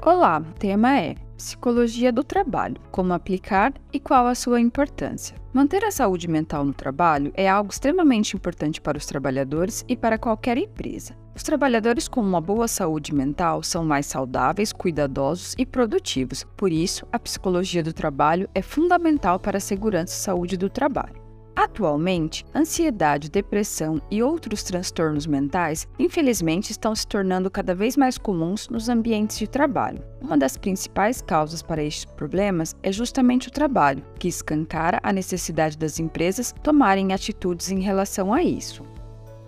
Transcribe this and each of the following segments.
Olá, o tema é Psicologia do trabalho, como aplicar e qual a sua importância. Manter a saúde mental no trabalho é algo extremamente importante para os trabalhadores e para qualquer empresa. Os trabalhadores com uma boa saúde mental são mais saudáveis, cuidadosos e produtivos. Por isso, a psicologia do trabalho é fundamental para a segurança e saúde do trabalho. Atualmente, ansiedade, depressão e outros transtornos mentais, infelizmente, estão se tornando cada vez mais comuns nos ambientes de trabalho. Uma das principais causas para estes problemas é justamente o trabalho, que escancara a necessidade das empresas tomarem atitudes em relação a isso.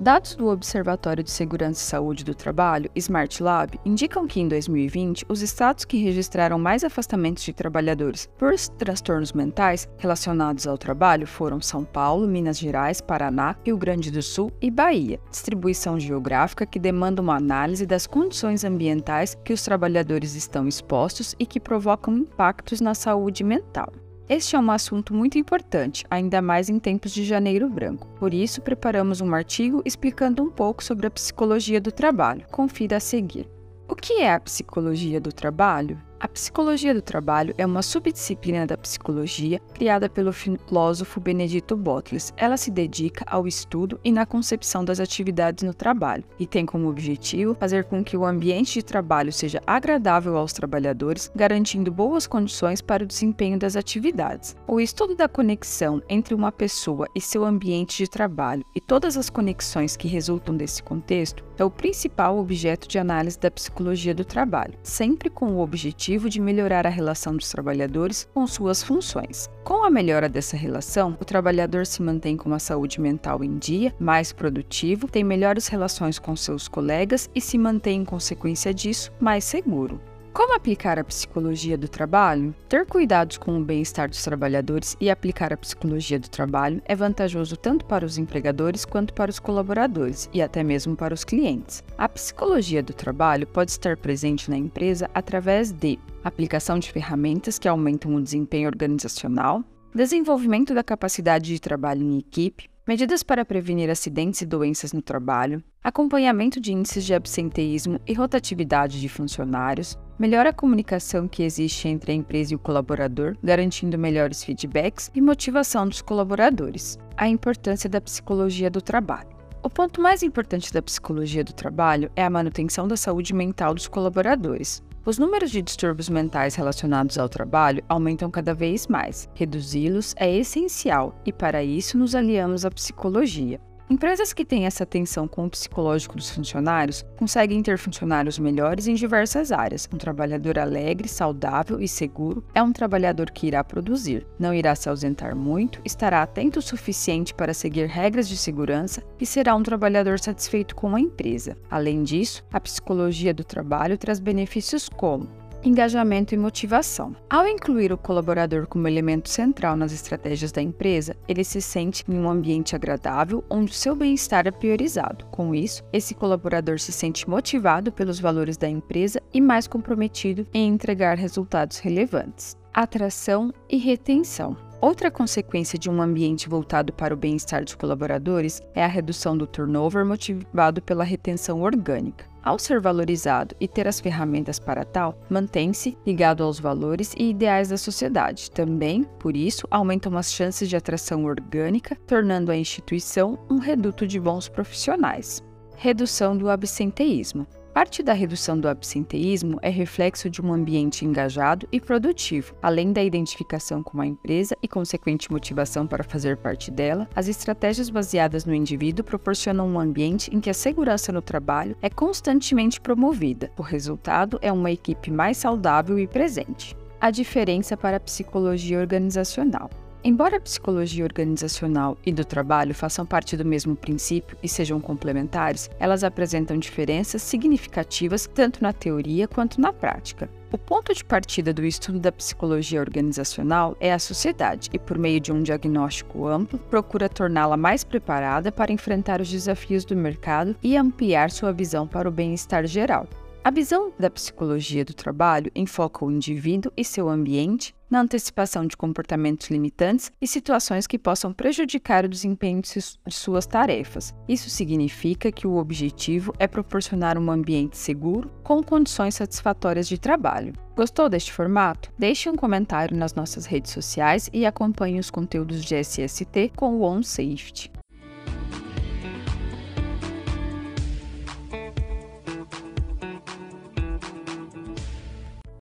Dados do Observatório de Segurança e Saúde do Trabalho, Smart Lab, indicam que em 2020, os estados que registraram mais afastamentos de trabalhadores por transtornos mentais relacionados ao trabalho foram São Paulo, Minas Gerais, Paraná, Rio Grande do Sul e Bahia. Distribuição geográfica que demanda uma análise das condições ambientais que os trabalhadores estão expostos e que provocam impactos na saúde mental. Este é um assunto muito importante, ainda mais em tempos de janeiro branco. Por isso, preparamos um artigo explicando um pouco sobre a psicologia do trabalho. Confira a seguir. O que é a psicologia do trabalho? A psicologia do trabalho é uma subdisciplina da psicologia criada pelo filósofo Benedito Botles. Ela se dedica ao estudo e na concepção das atividades no trabalho e tem como objetivo fazer com que o ambiente de trabalho seja agradável aos trabalhadores, garantindo boas condições para o desempenho das atividades. O estudo da conexão entre uma pessoa e seu ambiente de trabalho e todas as conexões que resultam desse contexto é o principal objeto de análise da psicologia do trabalho, sempre com o objetivo objetivo de melhorar a relação dos trabalhadores com suas funções. Com a melhora dessa relação, o trabalhador se mantém com a saúde mental em dia, mais produtivo, tem melhores relações com seus colegas e se mantém, em consequência disso, mais seguro. Como aplicar a psicologia do trabalho? Ter cuidados com o bem-estar dos trabalhadores e aplicar a psicologia do trabalho é vantajoso tanto para os empregadores quanto para os colaboradores e até mesmo para os clientes. A psicologia do trabalho pode estar presente na empresa através de aplicação de ferramentas que aumentam o desempenho organizacional, desenvolvimento da capacidade de trabalho em equipe, medidas para prevenir acidentes e doenças no trabalho, acompanhamento de índices de absenteísmo e rotatividade de funcionários, melhora a comunicação que existe entre a empresa e o colaborador, garantindo melhores feedbacks e motivação dos colaboradores. A importância da psicologia do trabalho. O ponto mais importante da psicologia do trabalho é a manutenção da saúde mental dos colaboradores. Os números de distúrbios mentais relacionados ao trabalho aumentam cada vez mais. Reduzi-los é essencial e, para isso, nos aliamos à psicologia. Empresas que têm essa atenção com o psicológico dos funcionários conseguem ter funcionários melhores em diversas áreas. Um trabalhador alegre, saudável e seguro é um trabalhador que irá produzir, não irá se ausentar muito, estará atento o suficiente para seguir regras de segurança e será um trabalhador satisfeito com a empresa. Além disso, a psicologia do trabalho traz benefícios como engajamento e motivação. Ao incluir o colaborador como elemento central nas estratégias da empresa, ele se sente em um ambiente agradável onde seu bem-estar é priorizado. Com isso, esse colaborador se sente motivado pelos valores da empresa e mais comprometido em entregar resultados relevantes. Atração e retenção. Outra consequência de um ambiente voltado para o bem-estar dos colaboradores é a redução do turnover motivado pela retenção orgânica. Ao ser valorizado e ter as ferramentas para tal, mantém-se ligado aos valores e ideais da sociedade. Também, por isso, aumentam as chances de atração orgânica, tornando a instituição um reduto de bons profissionais. Redução do absenteísmo. Parte da redução do absenteísmo é reflexo de um ambiente engajado e produtivo. Além da identificação com a empresa e consequente motivação para fazer parte dela, as estratégias baseadas no indivíduo proporcionam um ambiente em que a segurança no trabalho é constantemente promovida. O resultado é uma equipe mais saudável e presente. A diferença para a psicologia organizacional. Embora a psicologia organizacional e do trabalho façam parte do mesmo princípio e sejam complementares, elas apresentam diferenças significativas tanto na teoria quanto na prática. O ponto de partida do estudo da psicologia organizacional é a sociedade, e por meio de um diagnóstico amplo, procura torná-la mais preparada para enfrentar os desafios do mercado e ampliar sua visão para o bem-estar geral. A visão da psicologia do trabalho enfoca o indivíduo e seu ambiente na antecipação de comportamentos limitantes e situações que possam prejudicar o desempenho de suas tarefas. Isso significa que o objetivo é proporcionar um ambiente seguro com condições satisfatórias de trabalho. Gostou deste formato? Deixe um comentário nas nossas redes sociais e acompanhe os conteúdos de SST com o OnSafety.